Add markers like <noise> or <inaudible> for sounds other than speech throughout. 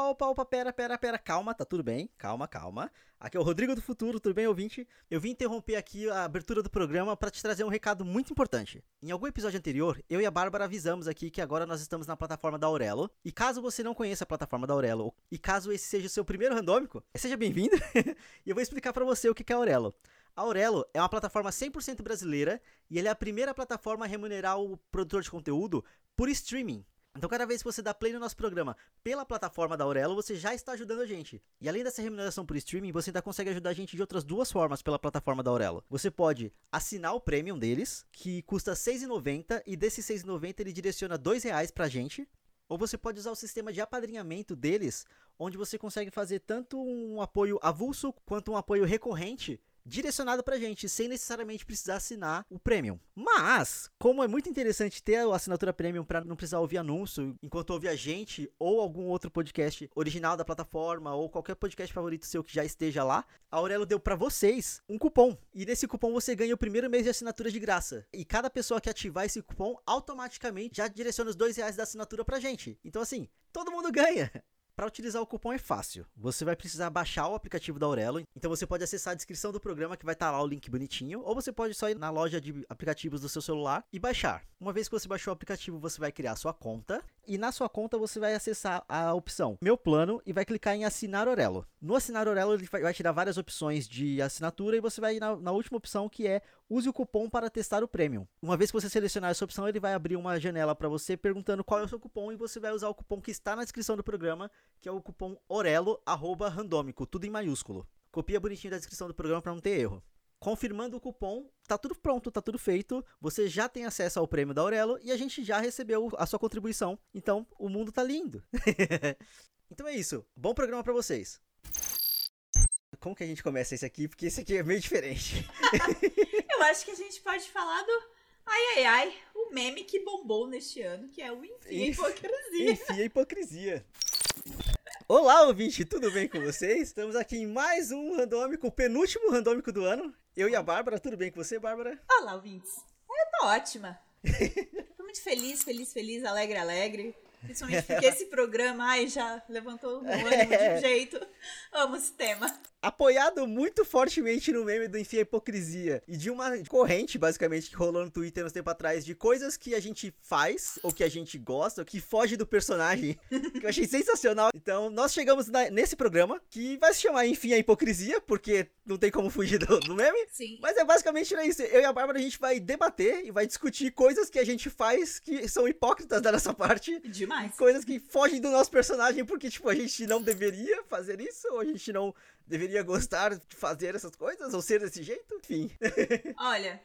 Opa, opa, opa, pera, pera, pera, calma, tá tudo bem? Calma, calma. Aqui é o Rodrigo do Futuro, tudo bem, ouvinte? Eu vim interromper aqui a abertura do programa para te trazer um recado muito importante. Em algum episódio anterior, eu e a Bárbara avisamos aqui que agora nós estamos na plataforma da Aurelo. E caso você não conheça a plataforma da Aurelo, e caso esse seja o seu primeiro randômico, seja bem-vindo. <laughs> e eu vou explicar para você o que é a Aurelo. A Aurelo é uma plataforma 100% brasileira e ela é a primeira plataforma a remunerar o produtor de conteúdo por streaming. Então, cada vez que você dá play no nosso programa pela plataforma da Aurelo, você já está ajudando a gente. E além dessa remuneração por streaming, você ainda consegue ajudar a gente de outras duas formas pela plataforma da Aurelo. Você pode assinar o premium deles, que custa R$ 6,90, e desses R$ 6,90 ele direciona R$ 2,00 pra gente. Ou você pode usar o sistema de apadrinhamento deles, onde você consegue fazer tanto um apoio avulso quanto um apoio recorrente direcionado pra gente, sem necessariamente precisar assinar o Premium. Mas, como é muito interessante ter a assinatura Premium para não precisar ouvir anúncio enquanto ouvir a gente ou algum outro podcast original da plataforma ou qualquer podcast favorito seu que já esteja lá, a Aurelo deu para vocês um cupom. E nesse cupom você ganha o primeiro mês de assinatura de graça. E cada pessoa que ativar esse cupom automaticamente já direciona os dois reais da assinatura pra gente. Então assim, todo mundo ganha. Para utilizar o cupom é fácil. Você vai precisar baixar o aplicativo da Aurelo. Então você pode acessar a descrição do programa que vai estar tá lá o link bonitinho, ou você pode só ir na loja de aplicativos do seu celular e baixar. Uma vez que você baixou o aplicativo, você vai criar sua conta e na sua conta você vai acessar a opção Meu Plano e vai clicar em Assinar Aurelo. No Assinar Aurelo ele vai te dar várias opções de assinatura e você vai ir na, na última opção que é use o cupom para testar o Premium. Uma vez que você selecionar essa opção, ele vai abrir uma janela para você perguntando qual é o seu cupom e você vai usar o cupom que está na descrição do programa, que é o cupom ORELO randômico, tudo em maiúsculo. Copia bonitinho da descrição do programa para não ter erro. Confirmando o cupom, tá tudo pronto, tá tudo feito. Você já tem acesso ao prêmio da Aurelo e a gente já recebeu a sua contribuição. Então, o mundo tá lindo. <laughs> então é isso. Bom programa para vocês. Como que a gente começa esse aqui? Porque esse aqui é meio diferente. <laughs> Eu acho que a gente pode falar do ai ai ai, o meme que bombou neste ano, que é o Enfim a Hipocrisia. Enfim a Hipocrisia. Olá, ouvinte, tudo bem com vocês? Estamos aqui em mais um randômico, o penúltimo randômico do ano. Eu e a Bárbara, tudo bem com você, Bárbara? Olá, ouvintes. Eu tô ótima. tô muito feliz, feliz, feliz, alegre, alegre. Principalmente porque esse programa, ai, já levantou o ânimo de um jeito. Amo esse tema apoiado muito fortemente no meme do Enfim a Hipocrisia e de uma corrente, basicamente, que rolou no Twitter uns tempo atrás, de coisas que a gente faz, ou que a gente gosta, ou que foge do personagem, <laughs> que eu achei sensacional. Então, nós chegamos na, nesse programa, que vai se chamar Enfim a Hipocrisia, porque não tem como fugir do, do meme. Sim. Mas é basicamente isso. Eu e a Bárbara, a gente vai debater e vai discutir coisas que a gente faz que são hipócritas da nossa parte. Demais. Coisas que fogem do nosso personagem, porque, tipo, a gente não deveria fazer isso, ou a gente não deveria gostar de fazer essas coisas ou ser desse jeito? Enfim. <laughs> Olha,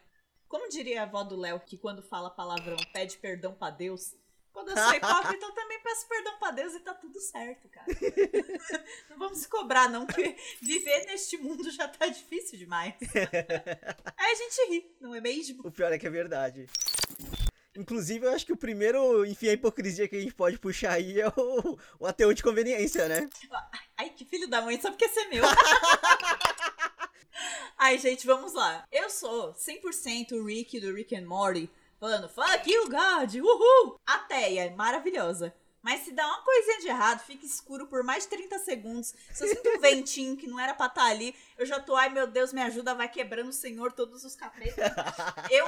como diria a avó do Léo, que quando fala palavrão pede perdão para Deus, quando eu sou hipócrita, eu também peço perdão pra Deus e tá tudo certo, cara. <laughs> não vamos se cobrar, não, que viver neste mundo já tá difícil demais. <laughs> Aí a gente ri, não é mesmo? O pior é que é verdade. Inclusive, eu acho que o primeiro, enfim, a hipocrisia que a gente pode puxar aí é o, o ateu de conveniência, né? Ai, que filho da mãe, só porque esse é meu. <laughs> Ai, gente, vamos lá. Eu sou 100% o Rick do Rick and Morty, falando fuck you, God, uhul! Ateia, maravilhosa. Mas se dá uma coisinha de errado, fica escuro por mais de 30 segundos. Se eu sinto um ventinho que não era pra estar tá ali, eu já tô, ai meu Deus, me ajuda, vai quebrando o Senhor todos os capetas. Eu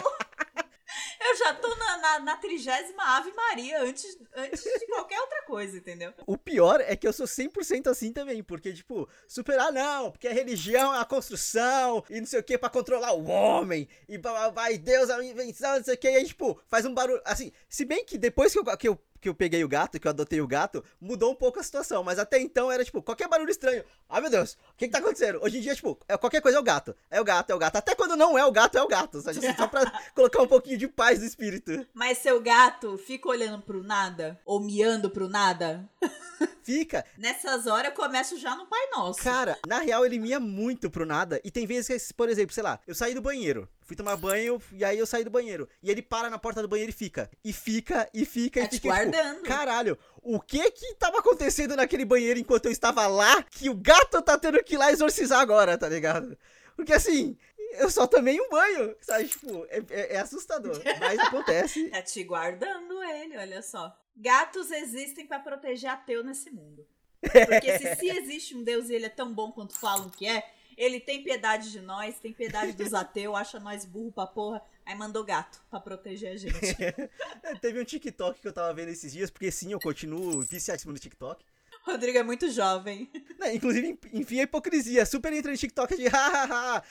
eu já tô na, na, trigésima Ave Maria antes, antes de qualquer outra coisa, entendeu? O pior é que eu sou 100% assim também, porque, tipo, superar não, porque a religião é a construção e não sei o que para controlar o homem, e vai Deus é a invenção, não sei o que, e aí, tipo, faz um barulho. Assim, se bem que depois que eu, que eu que eu peguei o gato, que eu adotei o gato, mudou um pouco a situação. Mas até então era tipo, qualquer barulho estranho. Ai meu Deus, o que, que tá acontecendo? Hoje em dia, tipo, é, qualquer coisa é o gato. É o gato, é o gato. Até quando não é o gato, é o gato. Assim, só pra <laughs> colocar um pouquinho de paz no espírito. Mas seu gato fica olhando pro nada? Ou miando pro nada? <laughs> Fica. Nessas horas eu começo já no Pai Nosso. Cara, na real ele mia muito pro nada. E tem vezes que, por exemplo, sei lá, eu saí do banheiro. Fui tomar banho e aí eu saí do banheiro. E ele para na porta do banheiro e fica. E fica, e fica, tá e fica. Tipo, guardando. Tipo, caralho, o que que tava acontecendo naquele banheiro enquanto eu estava lá que o gato tá tendo que ir lá exorcizar agora, tá ligado? Porque assim, eu só tomei um banho, sabe? Tipo, é, é, é assustador. Mas acontece. <laughs> Tá te guardando ele, olha só. Gatos existem para proteger ateu nesse mundo. Porque se, se existe um Deus e ele é tão bom quanto falam que é, ele tem piedade de nós, tem piedade dos ateus, acha nós burro pra porra, aí mandou gato pra proteger a gente. <laughs> Teve um TikTok que eu tava vendo esses dias, porque sim, eu continuo viciadíssimo no TikTok. <laughs> Rodrigo é muito jovem. Né, inclusive, enfim, a hipocrisia. Super entra no TikTok de <laughs> hahaha.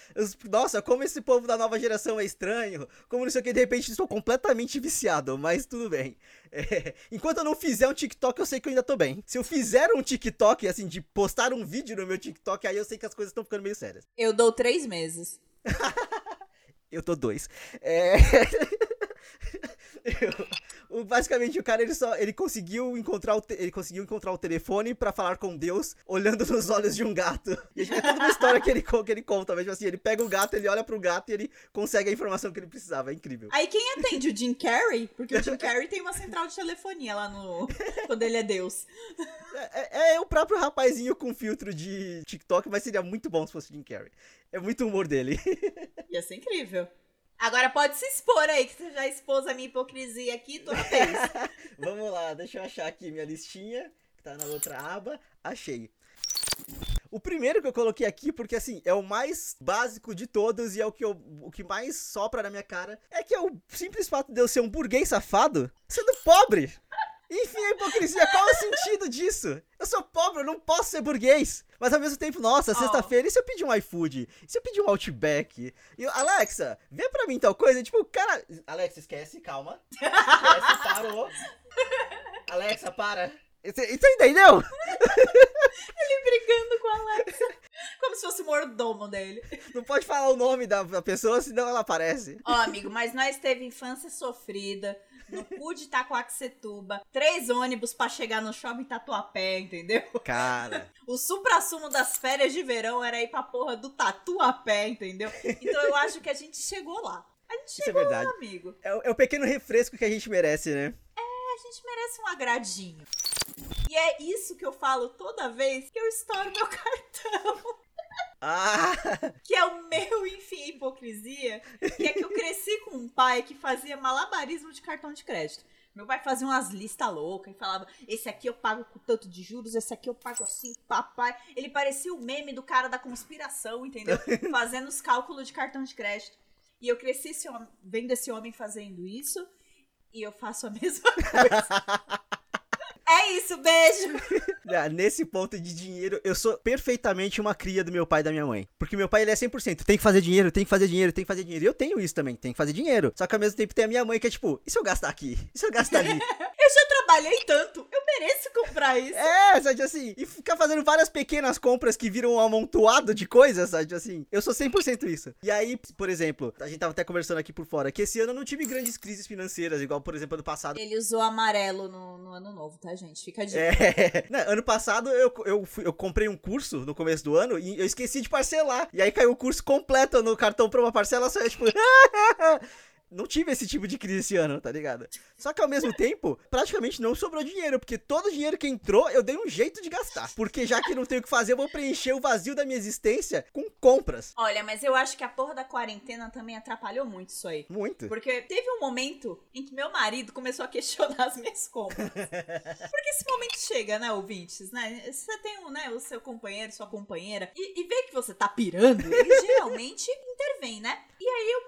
Nossa, como esse povo da nova geração é estranho. Como não sei o que, de repente estou completamente viciado, mas tudo bem. É, enquanto eu não fizer um TikTok, eu sei que eu ainda tô bem. Se eu fizer um TikTok, assim, de postar um vídeo no meu TikTok, aí eu sei que as coisas estão ficando meio sérias. Eu dou três meses. <laughs> eu tô dois. É. o, basicamente o cara ele só ele conseguiu encontrar o te, ele conseguiu encontrar o telefone para falar com Deus olhando <laughs> nos olhos de um gato. E é toda uma história que ele que ele conta, mas tipo assim, ele pega o gato, ele olha pro gato e ele consegue a informação que ele precisava, é incrível. Aí quem atende o Jim Carrey? Porque o Jim <laughs> Carrey tem uma central de telefonia lá no quando ele é Deus. É, é, é o próprio rapazinho com filtro de TikTok, mas seria muito bom se fosse o Jim Carrey. É muito humor dele. <laughs> Ia ser incrível. Agora pode se expor aí, que você já expôs a minha hipocrisia aqui toda vez. <laughs> Vamos lá, deixa eu achar aqui minha listinha, que tá na outra aba. Achei. O primeiro que eu coloquei aqui, porque assim, é o mais básico de todos e é o que, eu, o que mais sopra na minha cara, é que é o simples fato de eu ser um burguês safado sendo pobre. Enfim, a hipocrisia, qual é o sentido disso? Eu sou pobre, eu não posso ser burguês. Mas ao mesmo tempo, nossa, oh. sexta-feira, e se eu pedir um iFood? E se eu pedir um Outback? E eu, Alexa, vê pra mim tal coisa. E, tipo, cara. Alexa, esquece, calma. Esquece, parou. <laughs> Alexa, para. Isso entendeu? <laughs> Ele brigando com a Alexa. Como se fosse o mordomo dele. Não pode falar o nome da pessoa, senão ela aparece. Ó, oh, amigo, mas nós teve infância sofrida no cu de Itacoaxetuba, três ônibus para chegar no shopping Tatuapé, entendeu? Cara. O supra-sumo das férias de verão era ir pra porra do Tatuapé, entendeu? Então eu acho que a gente chegou lá. A gente Isso é chegou é verdade. lá, amigo. É, é o pequeno refresco que a gente merece, né? É, a gente merece um agradinho. E é isso que eu falo toda vez que eu estouro meu <laughs> cartão. Ah! Que é o meu, enfim, hipocrisia. Que é que eu cresci com um pai que fazia malabarismo de cartão de crédito. Meu pai fazia umas listas loucas e falava: esse aqui eu pago com tanto de juros, esse aqui eu pago assim, papai. Ele parecia o meme do cara da conspiração, entendeu? <laughs> Fazendo os cálculos de cartão de crédito. E eu cresci esse homem, vendo esse homem fazendo isso, e eu faço a <laughs> mesma coisa. É isso, beijo. <laughs> Ah, nesse ponto de dinheiro, eu sou perfeitamente uma cria do meu pai e da minha mãe. Porque meu pai, ele é 100%. Tem que fazer dinheiro, tem que fazer dinheiro, tem que fazer dinheiro. E eu tenho isso também, tem que fazer dinheiro. Só que ao mesmo tempo tem a minha mãe que é tipo, e se eu gastar aqui? E se eu gastar ali? <laughs> eu já trabalhei tanto, eu mereço comprar isso. É, sabe assim, e ficar fazendo várias pequenas compras que viram um amontoado de coisas, sabe assim. Eu sou 100% isso. E aí, por exemplo, a gente tava até conversando aqui por fora, que esse ano eu não tive grandes crises financeiras, igual, por exemplo, ano passado. Ele usou amarelo no, no ano novo, tá, gente? Fica de. É, <laughs> Não, ano passado eu, eu, fui, eu comprei um curso no começo do ano e eu esqueci de parcelar. E aí caiu o curso completo no cartão pra uma parcela só. Eu, tipo, <laughs> <laughs> não tive esse tipo de crise esse ano, tá ligado? Só que ao mesmo tempo, praticamente não sobrou dinheiro, porque todo o dinheiro que entrou, eu dei um jeito de gastar. Porque já que não tenho o que fazer, eu vou preencher o vazio da minha existência com compras. Olha, mas eu acho que a porra da quarentena também atrapalhou muito isso aí. Muito. Porque teve um momento em que meu marido começou a questionar as minhas compras. <laughs> porque esse momento chega, né, ouvintes, né? Você tem um, né, o seu companheiro, sua companheira, e, e vê que você tá pirando, ele geralmente <laughs> intervém, né? E aí o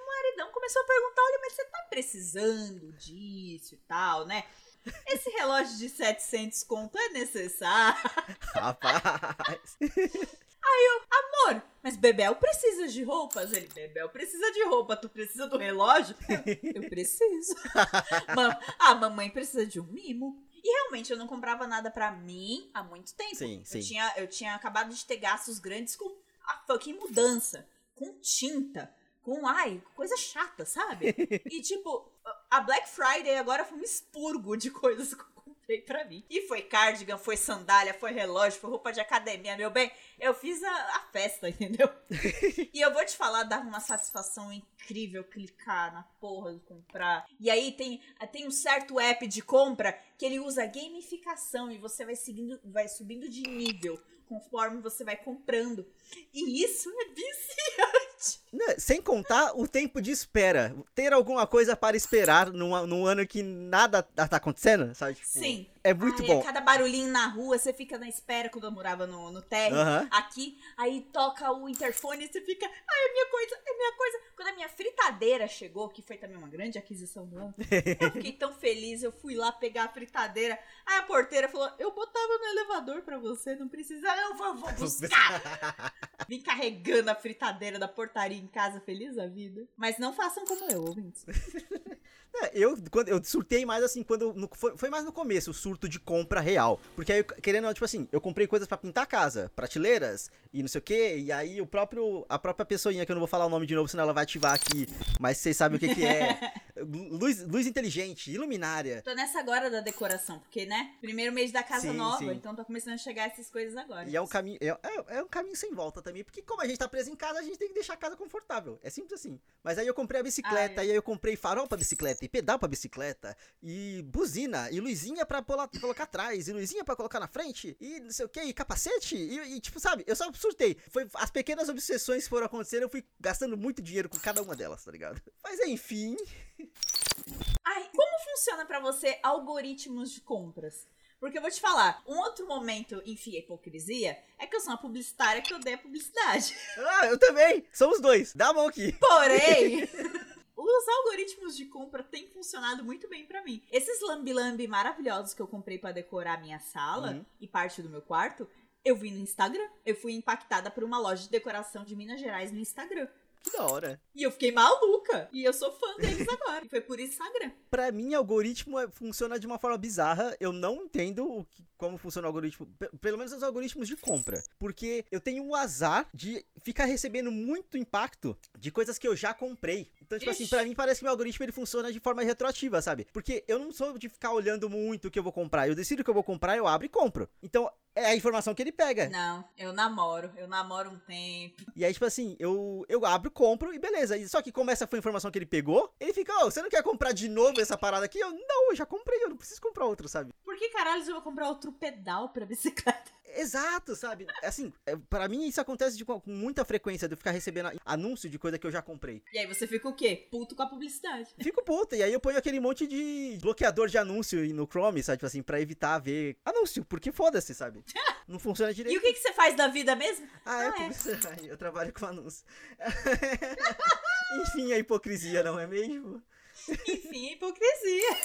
começou a perguntar: olha, mas você tá precisando disso e tal, né? Esse relógio de 700 conto é necessário? Rapaz. Aí eu, amor, mas Bebel precisa de roupas? Ele, Bebel precisa de roupa, tu precisa do relógio? Eu, eu preciso. <laughs> a mamãe precisa de um mimo. E realmente eu não comprava nada para mim há muito tempo. Sim, sim. Eu tinha, eu tinha acabado de ter gastos grandes com a fucking mudança, com tinta, com, ai, coisa chata, sabe? <laughs> e tipo, a Black Friday agora foi um expurgo de coisas que eu comprei pra mim. E foi cardigan, foi sandália, foi relógio, foi roupa de academia, meu bem. Eu fiz a, a festa, <laughs> entendeu? <laughs> e eu vou te falar, dá uma satisfação incrível clicar na porra de comprar. E aí tem, tem um certo app de compra que ele usa gamificação e você vai seguindo, vai subindo de nível conforme você vai comprando. E isso é viciante. Sem contar o tempo de espera. Ter alguma coisa para esperar num, num ano que nada tá tá acontecendo, sabe? Tipo, Sim. É muito Ai, bom. a cada barulhinho na rua, você fica na espera quando eu morava no, no térreo, Aham. aqui, aí toca o interfone e você fica, ai, é minha coisa, é minha coisa. Quando a minha fritadeira chegou, que foi também uma grande aquisição do ano, eu fiquei tão feliz, eu fui lá pegar a fritadeira, aí a porteira falou, eu botava no elevador pra você, não precisa, eu vou, vou <laughs> buscar. Vim carregando a fritadeira da portaria em casa, feliz da vida. Mas não façam como eu, ouvintes. <laughs> É, eu, quando, eu surtei mais assim, quando. no- foi, foi mais no começo, o surto de compra real. Porque aí, querendo, tipo assim, eu comprei coisas pra pintar a casa, prateleiras e não sei o que, e aí o próprio. A própria pessoinha, que eu não vou falar o nome de novo, senão ela vai ativar aqui, mas vocês sabem o que, que é. <laughs> Luz, luz inteligente, iluminária. Tô nessa agora da decoração, porque, né? Primeiro mês da casa Sim, nova, sim. então tá começando a chegar essas coisas agora. E é um caminho. É, é- é um caminho sem volta também. Porque como a gente tá preso em casa, a gente tem que deixar a casa confortável. É simples assim. Mas aí eu comprei a bicicleta, Ah, é. e aí eu comprei farol pra bicicleta, e pedal pra bicicleta, e buzina, e luzinha pra colocar atrás, e luzinha pra colocar na frente, e não sei o que, e capacete, e, e, tipo, sabe, eu só surtei. Foi, as pequenas obsessões que foram acontecendo, eu fui gastando muito dinheiro com cada uma delas, tá ligado? Mas enfim. <laughs> Ai, como funciona pra você algoritmos de compras? Porque eu vou te falar, um outro momento, enfim, a hipocrisia, é que eu sou uma publicitária que odeia publicidade. <laughs> Ah, eu também! Somos dois, dá a mão aqui. Porém, <laughs> os algoritmos de compra têm funcionado muito bem pra mim. Esses lambi-lambi maravilhosos que eu comprei pra decorar a minha sala Uhum. e parte do meu quarto, eu vi no Instagram. Eu fui impactada por uma loja de decoração de Minas Gerais no Instagram. Que da hora. E eu fiquei maluca. E eu sou fã deles <laughs> agora. E foi por Instagram. Pra mim, algoritmo é- funciona de uma forma bizarra. Eu não entendo o que- como funciona o algoritmo. pe- Pelo menos os algoritmos de compra. Porque eu tenho o azar de ficar recebendo muito impacto de coisas que eu já comprei. Então, tipo assim, Ixi. pra mim parece que meu algoritmo ele funciona de forma retroativa, sabe? Porque eu não sou de ficar olhando muito o que eu vou comprar. Eu decido o que eu vou comprar, eu abro e compro. Então, é a informação que ele pega. Não, eu namoro. Eu namoro um tempo. E aí, tipo assim, eu, eu abro, compro e beleza. E Só que como essa foi a informação que ele pegou, ele fica, ô, você não quer comprar de novo essa parada aqui? Eu, não, eu já comprei, eu não preciso comprar outro, sabe? Por que caralho eu vou comprar outro pedal pra bicicleta? Exato, sabe? Assim, é, para mim isso acontece de, com muita frequência, de eu ficar recebendo anúncio de coisa que eu já comprei. E aí você fica o quê? Puto com a publicidade. <laughs> Fico puta, e aí eu ponho aquele monte de bloqueador de anúncio no Chrome, sabe? Tipo assim, pra evitar ver anúncio, porque foda-se, sabe? <laughs> Não funciona E direito. o que, que você faz da vida mesmo? Ah, é é. publicidade. Eu trabalho com anúncio. <laughs> Enfim, a hipocrisia, não é mesmo? Enfim, hipocrisia.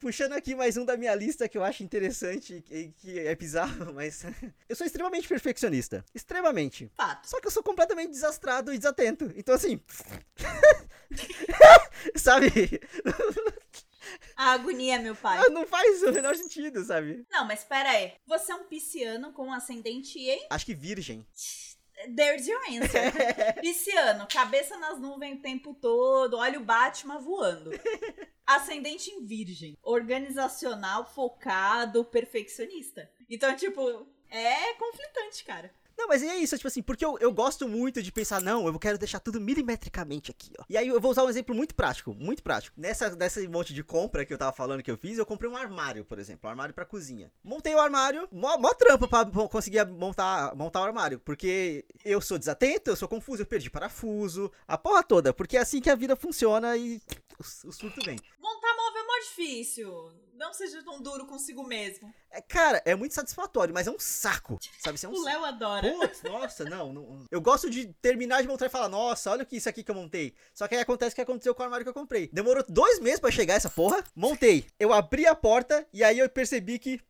Puxando aqui mais um da minha lista que eu acho interessante e que é bizarro, <laughs> mas <laughs> eu sou extremamente perfeccionista. Extremamente. Fato. Só que eu sou completamente desastrado e desatento. Então, assim. <laughs> sabe? A agonia, meu pai. Não faz o menor sentido, sabe? Não, mas pera aí. Você é um pisciano com ascendente em... Acho que virgem. There's your answer. <laughs> pisciano, cabeça nas nuvens o tempo todo, olha o Batman voando. Ascendente em virgem. Organizacional, focado, perfeccionista. Então, tipo, é conflitante, cara. Não, mas é isso, tipo assim, porque eu, eu gosto muito de pensar, não, eu quero deixar tudo milimetricamente aqui, ó. E aí eu vou usar um exemplo muito prático, muito prático. Nessa, nessa monte de compra que eu tava falando que eu fiz, eu comprei um armário, por exemplo, um armário pra cozinha. Montei o armário, mó, mó trampo pra conseguir montar, montar o armário, porque eu sou desatento, eu sou confuso, eu perdi parafuso, a porra toda, porque é assim que a vida funciona e o, surto vem. Montar difícil. Não seja tão duro consigo mesmo. É, cara, é muito satisfatório, mas é um saco, sabe? Isso é um <laughs> O Léo adora. Putz, nossa, não, não. Eu gosto de terminar de montar e falar, nossa, olha o que isso aqui que eu montei. Só que aí acontece o que aconteceu com o armário que eu comprei. Demorou dois meses pra chegar essa porra. Montei. Eu abri a porta e aí eu percebi que.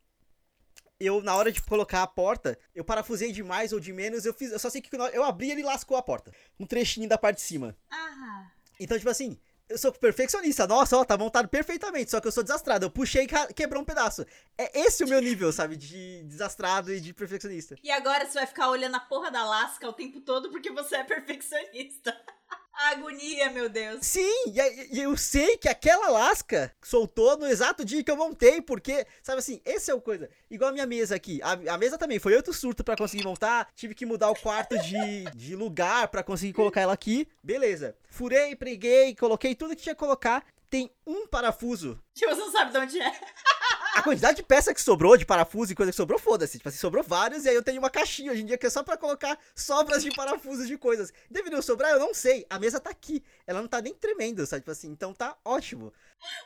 Eu, na hora de colocar a porta, eu parafusei de mais ou de menos. Eu fiz. Eu só sei que eu abri e ele lascou a porta. Um trechinho da parte de cima. Ah, Então, tipo assim, eu sou perfeccionista. Nossa, ó, tá montado perfeitamente. Só que eu sou desastrado. Eu puxei e quebrou um pedaço. É esse o meu nível, sabe? De desastrado e de perfeccionista. e agora você vai ficar olhando a porra da lasca o tempo todo porque você é perfeccionista. <laughs> A agonia, meu Deus. Sim, e, eu sei que aquela lasca soltou no exato dia que eu montei, porque, sabe assim, esse é o coisa. Igual a minha mesa aqui. A, a mesa também foi outro surto pra conseguir montar. Tive que mudar o quarto de, de lugar pra conseguir colocar ela aqui. Beleza. Furei, preguei, coloquei tudo que tinha que colocar. Tem um parafuso. Que você não sabe de onde é. <laughs> A quantidade de peça que sobrou, de parafuso e coisa que sobrou, foda-se. Tipo assim, sobrou vários e aí eu tenho uma caixinha hoje em dia que é só pra colocar sobras de parafusos de coisas. Deveriam sobrar? Eu não sei. A mesa tá aqui. Ela não tá nem tremendo, sabe? Tipo assim, então tá ótimo.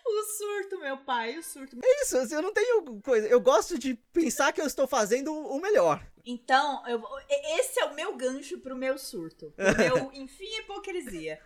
O surto, meu pai, o surto. É isso, assim, eu não tenho coisa. Eu gosto de pensar que eu estou fazendo o melhor. Então, eu- esse é o meu gancho pro meu surto. O meu, <laughs> enfim, hipocrisia.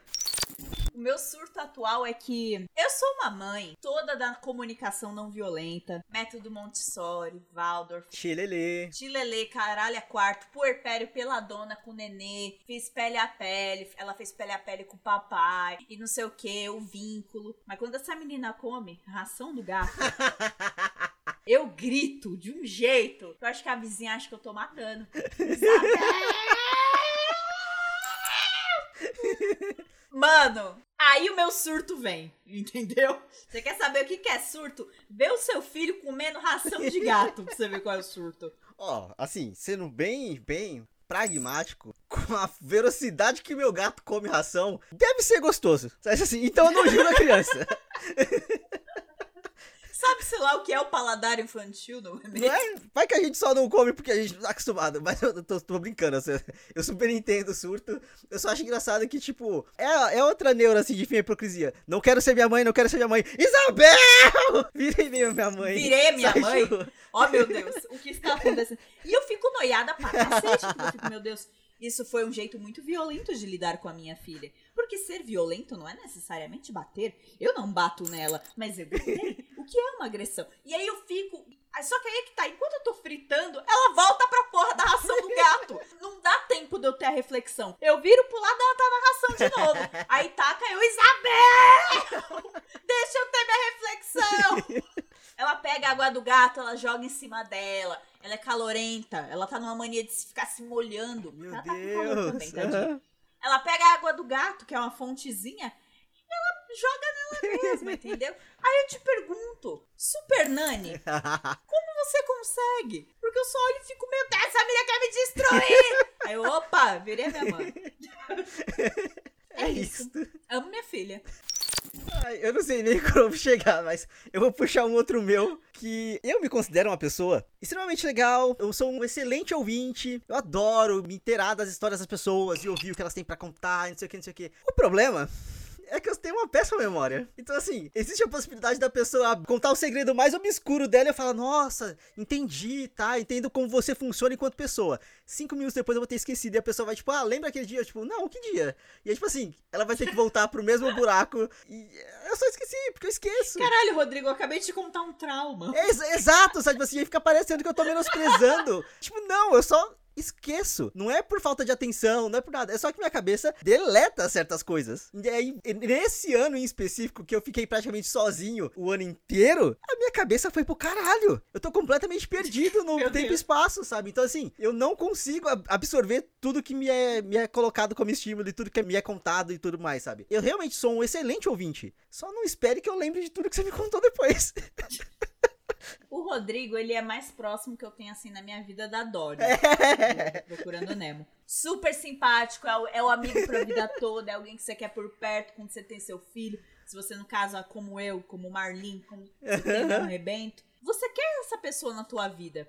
O meu surto atual é que eu sou uma mãe toda da comunicação não violenta, método Montessori, Waldorf, Xilelê. Chilelê, caralho, a quarto, puerpério peladona com o nenê, fiz pele a pele, ela fez pele a pele com o papai, e não sei o que, o vínculo. Mas quando essa menina come ração do gato, <laughs> eu grito de um jeito que eu acho que a vizinha acha que eu tô matando. <laughs> Mano, aí o meu surto vem, entendeu? Você quer saber o que que é surto? Vê o seu filho comendo ração de gato pra você ver qual é o surto. Ó, assim, sendo bem, bem pragmático, com a velocidade que meu gato come ração, deve ser gostoso. Assim? Então eu não julgo a criança. <laughs> Sabe, sei lá, o que é o paladar infantil, não é mesmo? Não é? Vai que a gente só não come porque a gente não tá acostumado. Mas eu tô, tô brincando. assim, Eu super entendo o surto. Eu só acho engraçado que, tipo, é, é outra neura assim de fim hipocrisia. Não quero ser minha mãe, não quero ser minha mãe. Isabel! <laughs> Virei minha mãe. Virei minha Sai, mãe? tipo, Oh, meu Deus, o que está acontecendo? E eu fico noiada pra cacete, porque eu fico, meu Deus, isso foi um jeito muito violento de lidar com a minha filha. Porque ser violento não é necessariamente bater. Eu não bato nela, mas eu gritei. O que é uma agressão? E aí eu fico. ah, Só que aí é que tá, enquanto eu tô fritando, ela volta pra porra da ração do gato. <laughs> Não dá tempo de eu ter a reflexão. Eu viro pro lado, ela tá na ração de novo. Aí taca eu, Isabel! <laughs> Deixa eu ter minha reflexão! Ela pega a água do gato, ela joga em cima dela. Ela é calorenta. Ela tá numa mania de se ficar se molhando. Meu ela tá com calor Deus. também, tadinha. <laughs> Ela pega a água do gato, que é uma fontezinha, e ela joga nela <laughs> mesma, entendeu? Aí eu te pergunto, Super Nani, <laughs> como você consegue? Porque eu só olho e fico, meu Deus, essa menina quer me <laughs> destruir! Aí eu, opa, virei minha mãe. É isso. Amo minha filha. Ai, eu não sei nem <laughs> como chegar, mas eu vou puxar um outro meu que eu me considero uma pessoa extremamente legal. Eu sou um excelente ouvinte. Eu adoro me inteirar das histórias das pessoas e ouvir o que elas têm pra contar, não sei o que, não sei o que. O problema é que eu tenho uma péssima memória. Então, assim, existe a possibilidade da pessoa contar o segredo mais obscuro dela e eu falar, nossa, entendi, tá? Entendo como você funciona enquanto pessoa. Cinco minutos depois eu vou ter esquecido e a pessoa vai, tipo, ah, lembra aquele dia? Eu, tipo, não, que dia? E aí, tipo assim, ela vai ter que voltar pro mesmo buraco e eu só esqueci, porque eu esqueço. Caralho, Rodrigo, eu acabei de te contar um trauma. É ex- exato, sabe? Tipo assim, aí fica parecendo que eu tô menosprezando. <laughs> tipo, não, eu só esqueço. Não é por falta de atenção, não é por nada. É só que minha cabeça deleta certas coisas. E aí, nesse ano em específico, que eu fiquei praticamente sozinho o ano inteiro, a minha cabeça foi pro caralho. Eu tô completamente perdido no <laughs> Meu tempo e Deus. espaço, sabe? Então, assim, eu não consigo ab- absorver tudo que me é, me é colocado como estímulo e tudo que me é contado e tudo mais, sabe? Eu realmente sou um excelente ouvinte. Só não espere que eu lembre de tudo que você me contou depois. <laughs> O Rodrigo, ele é mais próximo que eu tenho, assim, na minha vida da Dory. É. do Procurando Nemo. Super simpático, é o, é o amigo pra vida toda, é alguém que você quer por perto quando você tem seu filho. Se você, no caso, é como eu, como Marlin, como você um rebento. Você quer essa pessoa na tua vida.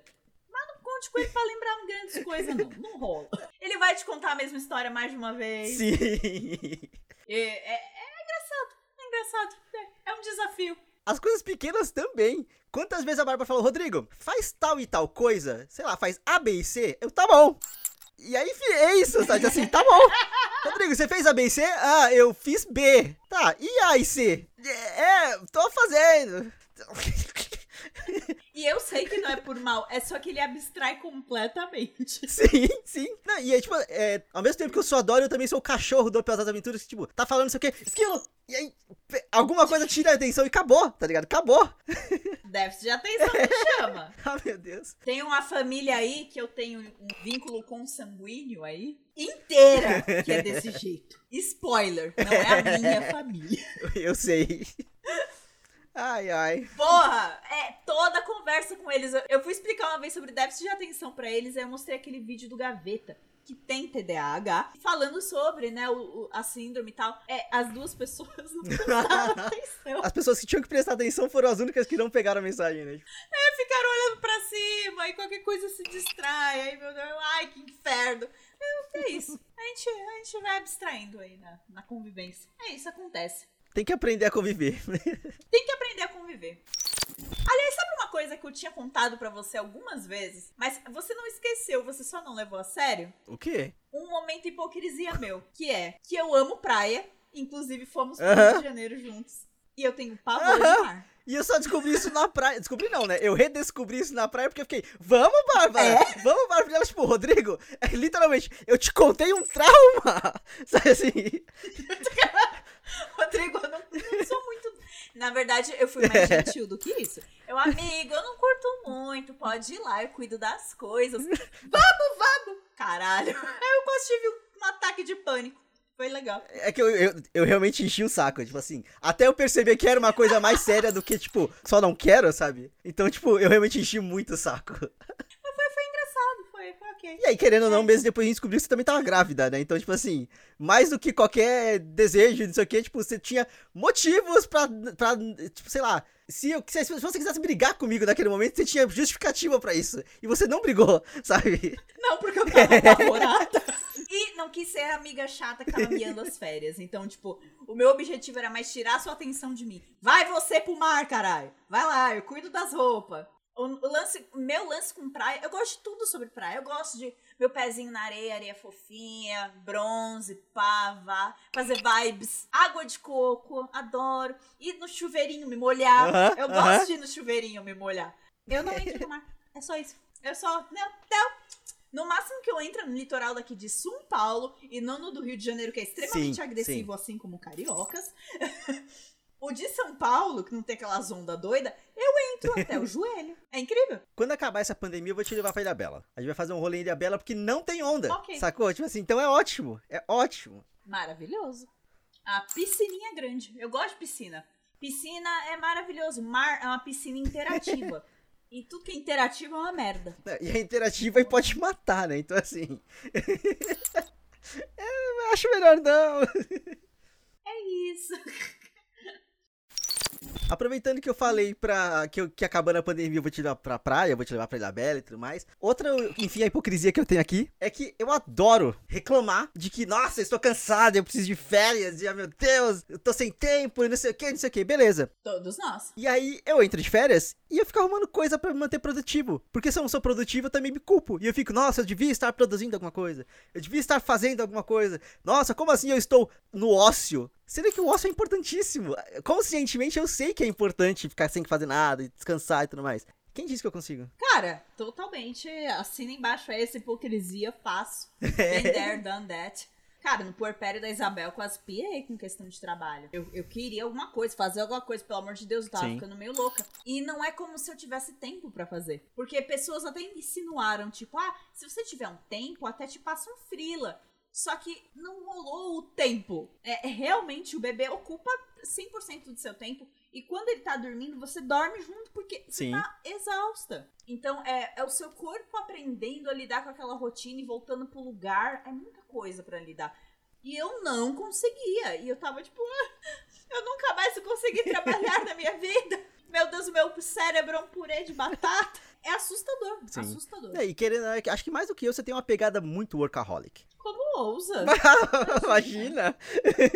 Mas não conte com ele pra lembrar grandes coisas, não. Não rola. Ele vai te contar a mesma história mais de uma vez. Sim. É, é- é engraçado, é engraçado. É, é um desafio. As coisas pequenas também. Quantas vezes a Bárbara falou, Rodrigo, faz tal e tal coisa, sei lá, faz A, B e C, eu, tá bom. E aí, é isso, sabe? Assim, tá bom. <laughs> Rodrigo, você fez A, B e C? Ah, eu fiz B. Tá, e A e C? É, tô fazendo. <laughs> E eu sei que não é por mal, é só que ele abstrai completamente. <laughs> Sim, sim. Não, e aí, tipo, é, ao mesmo tempo que eu sou adoro, eu também sou o cachorro do Pelas Aventuras, que, tipo, tá falando não sei o quê, esquilo, e aí, alguma coisa tira a atenção e acabou, tá ligado? Acabou. <laughs> Déficit de atenção me chama. <laughs> Ah, meu Deus. Tem uma família aí que eu tenho um vínculo consanguíneo aí, inteira, que é desse jeito. Spoiler, não é a minha família. Eu sei. Ai, ai. Porra, é toda conversa com eles. Eu- fui explicar uma vez sobre déficit de atenção pra eles, aí eu mostrei aquele vídeo do Gaveta. que tem TDAH, falando sobre, né, o, o- a síndrome e tal. É, as duas <laughs> pessoas não prestaram atenção. As pessoas que tinham que prestar atenção foram as únicas que não pegaram a mensagem, né? Ficaram olhando pra cima e qualquer coisa se distrai. Aí, meu Deus, ai, que inferno. É, é isso. A gente, a gente vai abstraindo aí na, na convivência. É isso, acontece. Tem que aprender a conviver. <laughs> Tem que aprender a conviver. Aliás, sabe uma coisa que eu tinha contado pra você algumas vezes, mas você não esqueceu, você só não levou a sério? o quê? Um momento hipocrisia meu, que é que eu amo praia, inclusive fomos pro Aham. Rio de Janeiro juntos. E eu tenho pavor de Aham. mar. E eu só descobri isso na praia. Descobri não, né? Eu redescobri isso na praia porque eu fiquei, vamos, Bárbara! É? Vamos, Bárbara! Ela, tipo, Rodrigo, <laughs> literalmente, eu te contei um trauma! <laughs> Sabe assim? <laughs> Rodrigo, eu não, não sou muito. Na verdade, eu fui mais gentil do que isso. Eu, amigo, eu não curto muito, pode ir lá, eu cuido das coisas. Vamos, vamos! Caralho, eu quase tive um ataque de pânico. Foi legal. É que eu, eu, eu realmente enchi o saco, tipo assim. Até eu perceber que era uma coisa mais séria do que, tipo, só não quero, sabe? Então, tipo, eu realmente enchi muito o saco. Ok. E aí, querendo ou não, mesmo depois a gente descobriu que você também tava grávida, né? Então, tipo assim, mais do que qualquer desejo, não sei o que, tipo, você tinha motivos pra, pra tipo, sei lá. Se, eu, se você quisesse brigar comigo naquele momento, você tinha justificativa pra isso. E você não brigou, <laughs> sabe? Não, porque eu tava <laughs> apavorada. E não quis ser a amiga chata que tava miando as férias. Então, tipo, o meu objetivo era mais tirar sua atenção de mim. Vai você pro mar, caralho. Vai lá, eu cuido das roupas. O, o lance, meu lance com praia, eu gosto de tudo sobre praia. Eu gosto de meu pezinho na areia, areia fofinha, bronze, pava, fazer vibes, água de coco, adoro. Ir no chuveirinho me molhar. Aham, eu aham. gosto de ir no chuveirinho me molhar. Eu não entro no mar. É só isso. Eu só. Não, não. No máximo que eu entro é no litoral daqui de São Paulo e não no do Rio de Janeiro, que é extremamente Sim, agressivo, assim como cariocas. <laughs> o de São Paulo, que não tem aquelas ondas doidas, eu entro até o <laughs> joelho. É incrível. Quando acabar essa pandemia, eu vou te levar pra Ilha Bela. A gente vai fazer um rolê em Ilha Bela porque não tem onda. Ok. Sacou? Tipo assim, então é ótimo. É ótimo. Maravilhoso. A piscininha é grande. Eu gosto de piscina. Piscina é maravilhoso. Mar é uma piscina interativa. <laughs> e tudo que é interativo é uma merda. E é interativa e pode te matar, né? Então assim. <laughs> é, acho melhor não. É isso. Aproveitando que eu falei pra. Que, eu, que acabando a pandemia eu vou te levar pra praia, vou te levar pra Ilha Bela e tudo mais. Outra, enfim, a hipocrisia que eu tenho aqui é que eu adoro reclamar de que, nossa, eu estou cansado, eu preciso de férias, e ah, meu Deus, eu tô sem tempo, e não sei o que, não sei o que, beleza. Todos nós. E aí eu entro de férias e eu fico arrumando coisa pra me manter produtivo. Porque se eu não sou produtivo, eu também me culpo. E eu fico, nossa, eu devia estar produzindo alguma coisa. Eu devia estar fazendo alguma coisa. Nossa, como assim eu estou no ócio? Sendo que o ócio é importantíssimo. Conscientemente eu sei que é importante ficar sem fazer nada e descansar e tudo mais. Quem disse que eu consigo? Cara, totalmente. Assina embaixo essa hipocrisia, faço. <laughs> Been there, done that. Cara, no puerpério da Isabel quase pirei com questão de trabalho. Eu, eu queria alguma coisa, fazer alguma coisa, pelo amor de Deus, eu tava Sim. ficando meio louca. E não é como se eu tivesse tempo pra fazer. Porque pessoas até insinuaram, tipo, ah, se você tiver um tempo, até te passa um frila. Só que não rolou o tempo. É, é realmente o bebê ocupa 100% do seu tempo. E quando ele tá dormindo, você dorme junto porque você Sim. tá exausta. Então é, é o seu corpo aprendendo a lidar com aquela rotina e voltando pro lugar. É muita coisa pra lidar. E eu não conseguia. E eu tava tipo, "Ah, eu nunca mais vou conseguir <laughs> trabalhar na minha vida. Meu Deus, o meu cérebro é um purê de batata. É assustador. Sim. Assustador. É, e querendo, acho que mais do que eu, você tem uma pegada muito workaholic. Como ousa? <laughs> Imagina!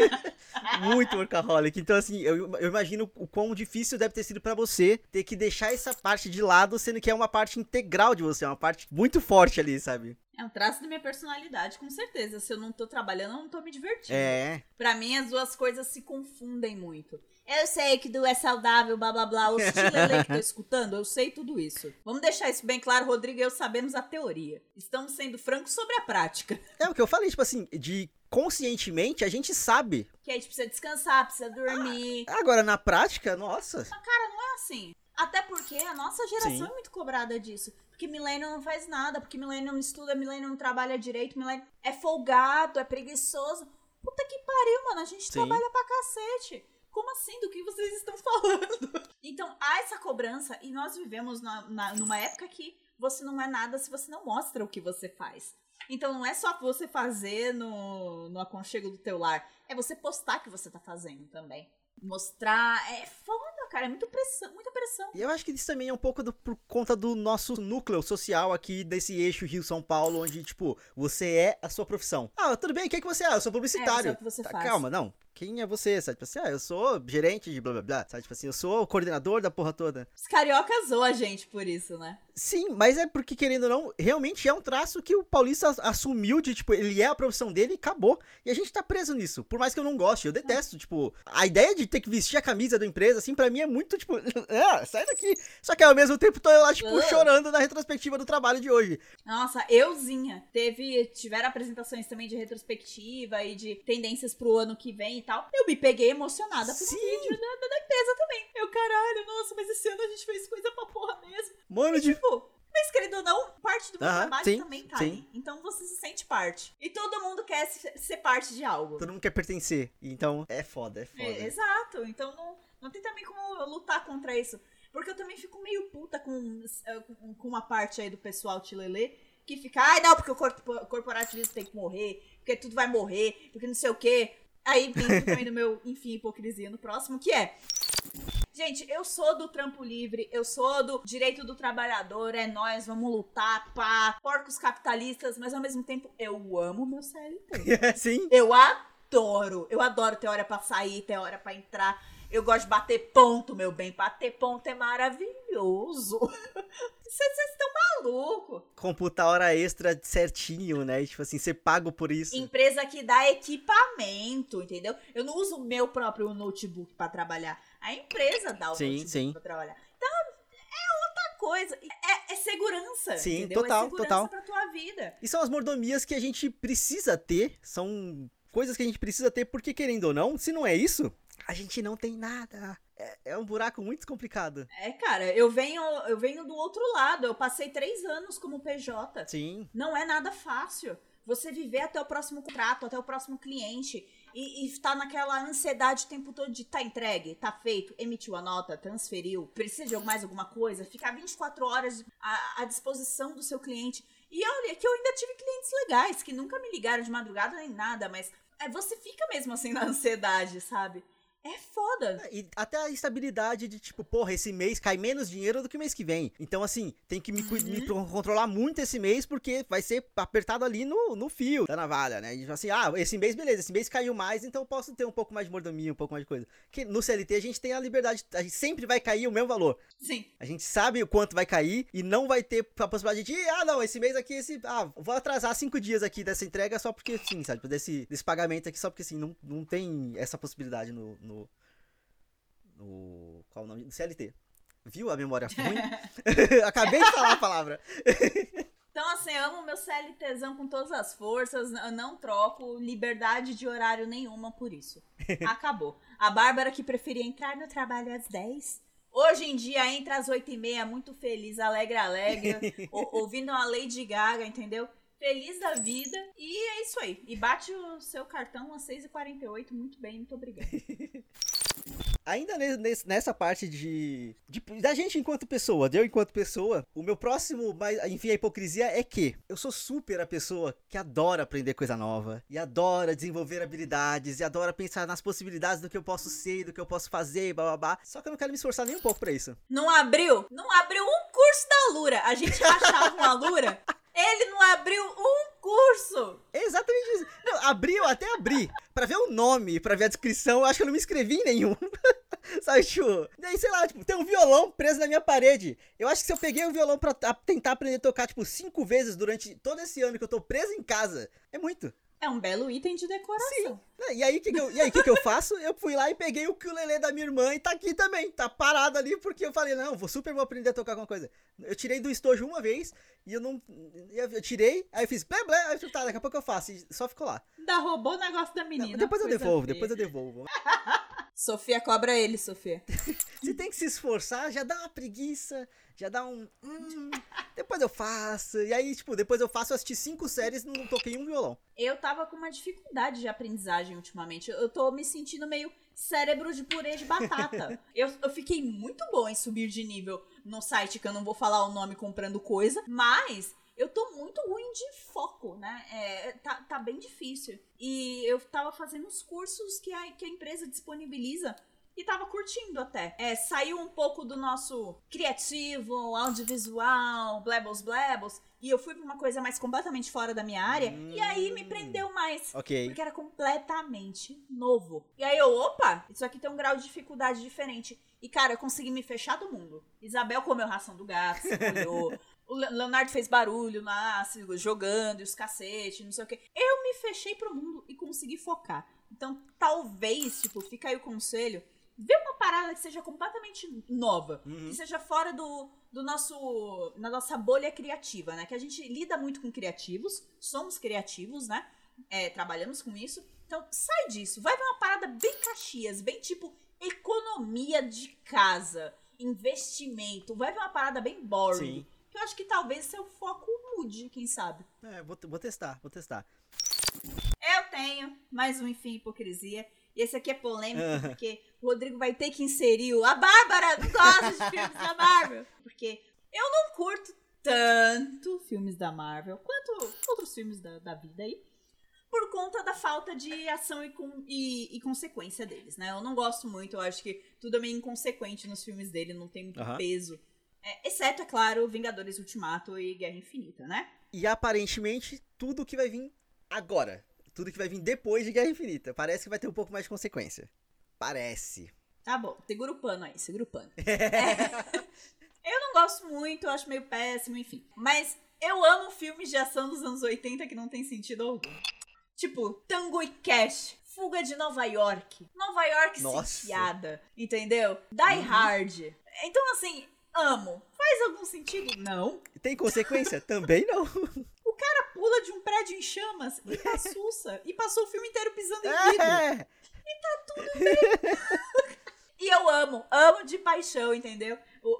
<laughs> Muito workaholic. Então, assim, eu, eu imagino o quão difícil deve ter sido pra você ter que deixar essa parte de lado, sendo que é uma parte integral de você, é uma parte muito forte ali, sabe? É um traço da minha personalidade, com certeza. Se eu não tô trabalhando, eu não tô me divertindo. É. Pra mim, as duas coisas se confundem muito. Eu sei que do é saudável, blá blá blá. O Chilele que tá <laughs> escutando, eu sei tudo isso. Vamos deixar isso bem claro, Rodrigo e eu sabemos a teoria. Estamos sendo francos sobre a prática. <laughs> É o que eu falei, tipo assim, de conscientemente a gente sabe. Que a gente precisa descansar, precisa dormir. Agora, na prática, nossa. É assim. Até porque a nossa geração Sim. é muito cobrada disso. Porque milênio não faz nada, porque milênio não estuda, milênio não trabalha direito, milênio é folgado, é preguiçoso. Puta que pariu, mano. A gente Sim. trabalha pra cacete. Como assim? Do que vocês estão falando? <laughs> Então, há essa cobrança e nós vivemos na, na- numa época que você não é nada se você não mostra o que você faz. Então não é só você fazer no, no aconchego do teu lar, é você postar que você tá fazendo também. Mostrar, é foda, cara, é muito pressão, muita pressão. E eu acho que isso também é um pouco do- por conta do nosso núcleo social aqui desse eixo Rio-São Paulo, onde, tipo, você é a sua profissão. Ah, tudo bem, o que, é que você é? Eu sou publicitário. É, é o que você Tá, faz. Calma, não. Quem é você? Sabe, tipo assim, ah, eu sou gerente de blá blá blá. Sabe, tipo assim, eu sou o coordenador da porra toda. Os cariocas zoam a gente por isso, né? Sim, mas é porque, querendo ou não, realmente é um traço que o paulista as- assumiu de, tipo, ele é a profissão dele e acabou. E a gente tá preso nisso. Por mais que eu não goste, eu detesto, tipo, a ideia de ter que vestir a camisa da empresa, assim, pra mim é muito, tipo, <laughs> ah, sai daqui. Só que ao mesmo tempo tô eu lá, tipo, Ah. chorando na retrospectiva do trabalho de hoje. Nossa, euzinha. Teve, tiveram apresentações também de retrospectiva e de tendências pro ano que vem e tal. Eu me peguei emocionada por um vídeo da, da- da empresa também. Eu, caralho, nossa, mas esse ano a gente fez coisa pra porra mesmo. Mano, de. Tipo, mas querendo ou não, parte do meu trabalho sim, também tá sim. ali. Então você se sente parte. E todo mundo quer se- ser parte de algo. Todo mundo quer pertencer. Então, é foda, é foda. É, exato. Então não, não tem também como lutar contra isso. Porque eu também fico meio puta com, com- uma parte aí do pessoal tilelê que fica, ai não, porque o corpo- corporativismo tem que morrer, porque tudo vai morrer, porque não sei o quê. Aí vem também no meu, <laughs> enfim, hipocrisia no próximo, que é. Gente, eu sou do trampo livre, eu sou do direito do trabalhador, é nós, vamos lutar, pá, porcos capitalistas, mas ao mesmo tempo eu amo meu CLT. <laughs> Sim. Eu adoro. Eu adoro ter hora pra sair, ter hora pra entrar. Eu gosto de bater ponto, meu bem. Bater ponto é maravilhoso. <laughs> Vocês estão malucos. Computar hora extra certinho, né? Tipo assim, ser pago por isso. Empresa que dá equipamento, entendeu? Eu não uso o meu próprio notebook pra trabalhar. A empresa dá o Sim, sim. pra trabalhar. Então, é outra coisa. É, é segurança, Sim, entendeu? total, é segurança total. pra tua vida. E são as mordomias que a gente precisa ter, são coisas que a gente precisa ter, porque querendo ou não, se não é isso, a gente não tem nada. É, é um buraco muito complicado. É, cara, eu venho, eu venho do outro lado. Eu passei três anos como PJ. Sim. Não é nada fácil. Você viver até o próximo contrato, até o próximo cliente e, e tá naquela ansiedade o tempo todo de tá entregue, tá feito, emitiu a nota, transferiu, precisa de mais alguma coisa, ficar 24 horas à, à disposição do seu cliente. E olha, que eu ainda tive clientes legais que nunca me ligaram de madrugada nem nada, mas é, você fica mesmo assim na <laughs> ansiedade, sabe? É foda. E até a estabilidade de, tipo, porra, esse mês cai menos dinheiro do que o mês que vem. Então, assim, tem que me, cui- me controlar muito esse mês, porque vai ser apertado ali no, no fio da navalha, né? E, assim, ah, esse mês, beleza, esse mês caiu mais, então eu posso ter um pouco mais de mordomia, um pouco mais de coisa. Que no CLT a gente tem a liberdade, a gente sempre vai cair o mesmo valor. Sim. A gente sabe o quanto vai cair e não vai ter a possibilidade de, ah, não, esse mês aqui, esse. Ah, vou atrasar cinco dias aqui dessa entrega só porque sim, sabe? Desse, desse pagamento aqui, só porque sim, não, não tem essa possibilidade no. no, no qual o nome? No CLT. Viu a memória <laughs> ruim? <laughs> Acabei de falar a palavra. <laughs> Então, assim, amo meu CLTzão com todas as forças, eu não troco liberdade de horário nenhuma por isso. Acabou. A Bárbara que preferia entrar no trabalho às 10. Hoje em dia entra às 8 e meia, muito feliz, alegre, alegre, ou- ouvindo a Lady Gaga, entendeu? Feliz da vida. E é isso aí. E bate o seu cartão às 6h48. Muito bem, muito obrigada. <laughs> Ainda nesse- nessa parte de, de- Da gente enquanto pessoa, de eu enquanto pessoa, o meu próximo, mas, enfim, a hipocrisia é que eu sou super a pessoa que adora aprender coisa nova, e adora desenvolver habilidades, e adora pensar nas possibilidades do que eu posso ser, do que eu posso fazer, blá blá blá. Só que eu não quero me esforçar nem um pouco pra isso. Não abriu? Não abriu um curso da Lura. A gente rachava uma Lura. Ele não abriu um curso. Exatamente isso. Não, abri, eu até abri. Pra ver o nome, pra ver a descrição, eu acho que eu não me inscrevi em nenhum. <laughs> Sabe, tipo, daí, sei lá, tipo, tem um violão preso na minha parede. Eu acho que se eu peguei o violão pra tentar aprender a tocar, tipo, cinco vezes durante todo esse ano que eu tô preso em casa, é muito. É um belo item de decoração. Né, E aí, o que, que, eu, e aí, que, que eu faço? Eu fui lá e peguei o ukulele da minha irmã e tá aqui também. Tá parado ali porque eu falei, não, vou super vou aprender a tocar alguma coisa. Eu tirei do estojo uma vez e eu não. Eu, tirei, aí eu fiz blé blé, aí eu falei, tá, daqui a pouco eu faço. E só ficou lá. Da roubou o negócio da menina. depois eu devolvo, feia. depois eu devolvo. <laughs> Sofia cobra ele, Sofia. <laughs> Você tem que se esforçar, já dá uma preguiça, já dá um. hum, depois eu faço. E aí, tipo, depois eu faço, eu assisti cinco séries e não toquei um violão. Eu tava com uma dificuldade de aprendizagem ultimamente. Eu tô me sentindo meio cérebro de purê de batata. <laughs> eu, eu fiquei muito boa em subir de nível no site, que eu não vou falar o nome comprando coisa, mas eu tô muito ruim de foco, né? É, tá, tá bem difícil. E eu tava fazendo os cursos que a, que a empresa disponibiliza e tava curtindo até. É, saiu um pouco do nosso criativo, audiovisual, blebos blebos, e eu fui pra uma coisa mais completamente fora da minha área, Hum. e aí me prendeu mais. Ok. Porque era completamente novo. E aí eu, opa, isso aqui tem um grau de dificuldade diferente. E, cara, eu consegui me fechar do mundo. Isabel comeu ração do gato, se molhou. <laughs> O Le- Leonardo fez barulho lá, jogando, e os cacete, não sei o quê. Eu me fechei pro mundo e consegui focar. Então, talvez, tipo, fica aí o conselho. Vê uma parada que seja completamente nova. Uhum. Que seja fora do, do nosso. na nossa bolha criativa, né? Que a gente lida muito com criativos, somos criativos, né? É, trabalhamos com isso. Então, sai disso. Vai ver uma parada bem caxias, bem tipo economia de casa, investimento. Vai ver uma parada bem boring. Sim. Que eu acho que talvez seu foco mude, quem sabe. É, vou, vou testar, vou testar. Eu tenho mais um Enfim Hipocrisia. E esse aqui é polêmico, Aham. porque o Rodrigo vai ter que inserir o... A Bárbara não gosta de filmes da Marvel. Porque eu não curto tanto filmes da Marvel quanto outros filmes da, da vida aí. Por conta da falta de ação e, com- e- e consequência deles, né? Eu não gosto muito, eu acho que tudo é meio inconsequente nos filmes dele, não tem muito peso. É, exceto, é claro, Vingadores Ultimato e Guerra Infinita, né? E aparentemente, tudo que vai vir agora. Tudo que vai vir depois de Guerra Infinita. Parece que vai ter um pouco mais de consequência. Parece. Tá bom, segura o pano aí, segura o pano. <laughs> É. Eu não gosto muito, eu acho meio péssimo, enfim. Mas eu amo filmes de ação dos anos 80 que não tem sentido algum. Tipo, Tango e Cash, Fuga de Nova York. Nova York Nossa. sem piada, entendeu? Die Hard. Então, assim, amo. Faz algum sentido? Não. Tem consequência? <laughs> Também não. O cara pula de um prédio em chamas e <laughs> tá sussa. e passou o filme inteiro pisando em vidro. É. E eu amo, amo de paixão, entendeu?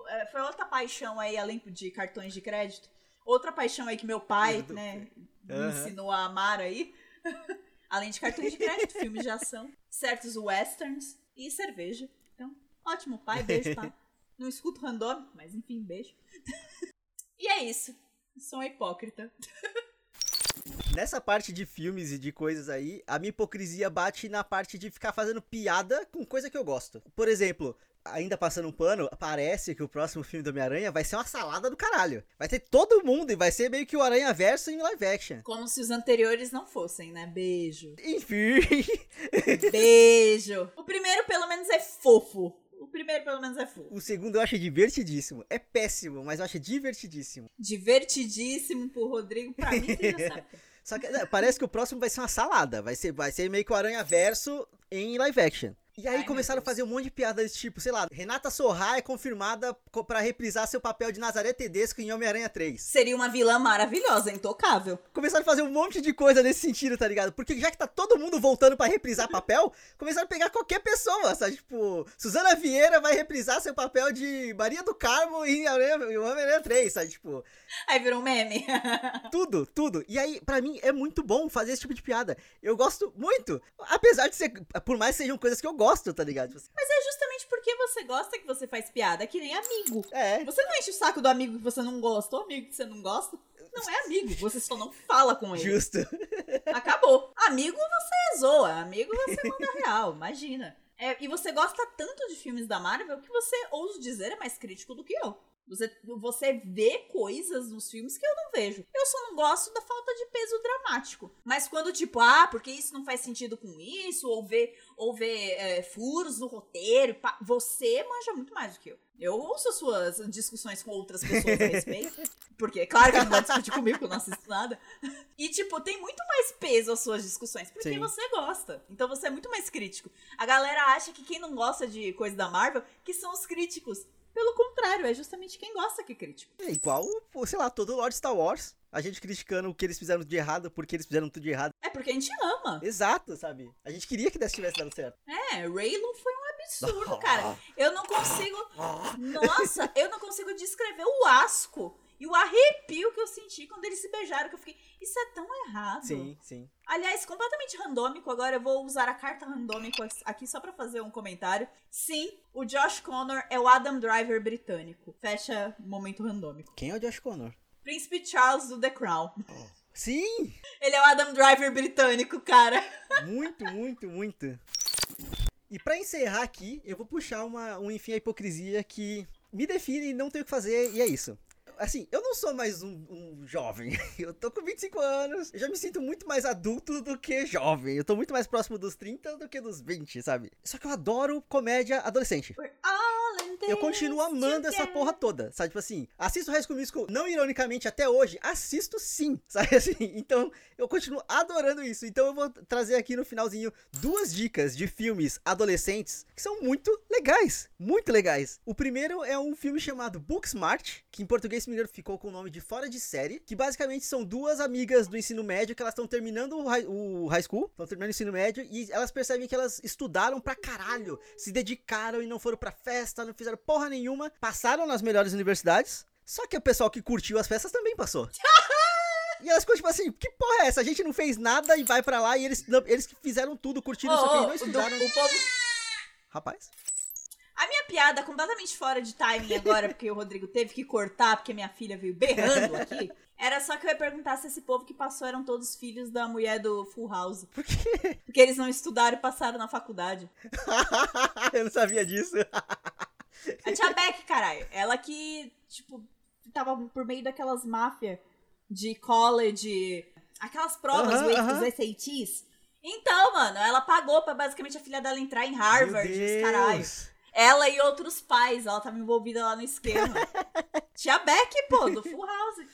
É, foi outra paixão aí, além de cartões de crédito. Outra paixão aí que meu pai, né, me ensinou a amar aí. <laughs> além de cartões de crédito, filmes de ação, certos westerns e cerveja. Então, ótimo pai, beijo, tá? Não escuto randômico, mas enfim, beijo. <laughs> e é isso. Sou uma hipócrita. <laughs> Nessa parte de filmes e de coisas aí, a minha hipocrisia bate na parte de ficar fazendo piada com coisa que eu gosto. Por exemplo, ainda passando um pano, parece que o próximo filme do Homem-Aranha vai ser uma salada do caralho. Vai ter todo mundo e vai ser meio que o Aranha Verso em live action. Como se os anteriores não fossem, né? Beijo. Enfim. Beijo. O primeiro, pelo menos, é fofo. O primeiro, pelo menos, é fofo. O segundo eu acho divertidíssimo. É péssimo, mas eu acho divertidíssimo. Divertidíssimo pro Rodrigo, pra mim, você já <laughs> sabe. Só que parece que o próximo vai ser uma salada. Vai ser, vai ser meio que o Aranha Verso em live action. E aí Ai, começaram a fazer um monte de piadas desse tipo, sei lá, Renata Sorra é confirmada co- pra reprisar seu papel de Nazaré Tedesco em Homem-Aranha 3. Seria uma vilã maravilhosa, intocável. Começaram a fazer um monte de coisa nesse sentido, tá ligado? Porque já que tá todo mundo voltando pra reprisar papel, começaram a pegar qualquer pessoa, sabe? Tipo, Suzana Vieira vai reprisar seu papel de Maria do Carmo em Aranha- em Homem-Aranha 3, sabe? Tipo, Aí virou um meme. <laughs> Tudo, tudo. E aí, pra mim, é muito bom fazer esse tipo de piada. Eu gosto muito. Apesar de ser. Por mais que sejam coisas que eu gosto, tá ligado? Tipo assim, Mas é justamente porque você gosta que você faz piada, que nem amigo. É. Você não enche o saco do amigo que você não gosta, ou amigo que você não gosta. Não é amigo, você só não fala com ele. Justo. Acabou. Amigo você zoa, amigo você manda real, imagina. É, e você gosta tanto de filmes da Marvel que você, ouso dizer, é mais crítico do que eu. Você, você vê coisas nos filmes que eu não vejo. Eu só não gosto da falta de peso dramático. Mas quando, tipo, ah, porque isso não faz sentido com isso, ou ver, ou ver é, furos no roteiro, pá, você manja muito mais do que eu. Eu ouço as suas discussões com outras pessoas a respeito. <laughs> Porque, claro que não vai discutir comigo, porque eu não assisto nada. E, tipo, tem muito mais peso as suas discussões, porque Sim. você gosta. Então você é muito mais crítico. A galera acha que quem não gosta de coisa da Marvel, que são os críticos. Pelo contrário, é justamente quem gosta que crítico. É igual, sei lá, todo Lord Star Wars. A gente criticando o que eles fizeram de errado, porque eles fizeram tudo de errado. É porque a gente ama. Exato, sabe? A gente queria que desse tivesse dado certo. É, Raylo foi um absurdo, <laughs> cara. Eu não consigo. <laughs> Nossa, eu não consigo descrever o asco e o arrepio que eu senti quando eles se beijaram. Que eu fiquei, isso é tão errado. Sim, sim. Aliás, completamente randômico. Agora eu vou usar a carta randômico aqui só pra fazer um comentário. Sim, o Josh Connor é o Adam Driver britânico. Fecha momento randômico. Quem é o Josh Connor? Príncipe Charles do The Crown. Sim! Ele é o Adam Driver britânico, cara. Muito, muito, muito. E pra encerrar aqui, eu vou puxar uma, um enfim a hipocrisia que me define e não tenho o que fazer, e é isso. Assim, eu não sou mais um, um, jovem. <laughs> Eu tô com 25 anos. Eu já me sinto muito mais adulto do que jovem. Eu tô muito mais próximo dos 30 do que dos 20, sabe? Só que eu adoro comédia adolescente. Eu continuo amando essa porra toda, sabe? Tipo assim, assisto High School Musical, não ironicamente até hoje, assisto sim, <laughs> sabe assim? Então, eu continuo adorando isso. Então, eu vou trazer aqui no finalzinho duas dicas de filmes adolescentes que são muito legais, muito legais. O primeiro é um filme chamado Booksmart, que em português, se me engano, ficou com o nome de Fora de Série, que basicamente são duas amigas do ensino médio que elas estão terminando o high, o high school, estão terminando o ensino médio, e elas percebem que elas estudaram pra caralho, se dedicaram e não foram pra festa, não fizeram porra nenhuma, passaram nas melhores universidades, só que o pessoal que curtiu as festas também passou. <laughs> E elas ficam tipo assim, que porra é essa? A gente não fez nada e vai para lá e eles, eles que fizeram tudo, curtiram, oh, só que eles não estudaram. O, o povo... Rapaz. A minha piada é completamente fora de timing agora, porque o Rodrigo teve que cortar, porque minha filha veio berrando aqui. Era só que eu ia perguntar se esse povo que passou eram todos filhos da mulher do Full House. Por quê? Porque eles não estudaram e passaram na faculdade. <laughs> eu não sabia disso. <laughs> A tia Beck, caralho. Ela que, tipo, tava por meio daquelas máfias de college, aquelas provas, uh -huh, uh -huh. SATs. Então, mano, ela pagou pra basicamente a filha dela entrar em Harvard, caralho. Ela e outros pais, ela tava envolvida lá no esquema. <laughs> Tia Beck, pô, do Full House.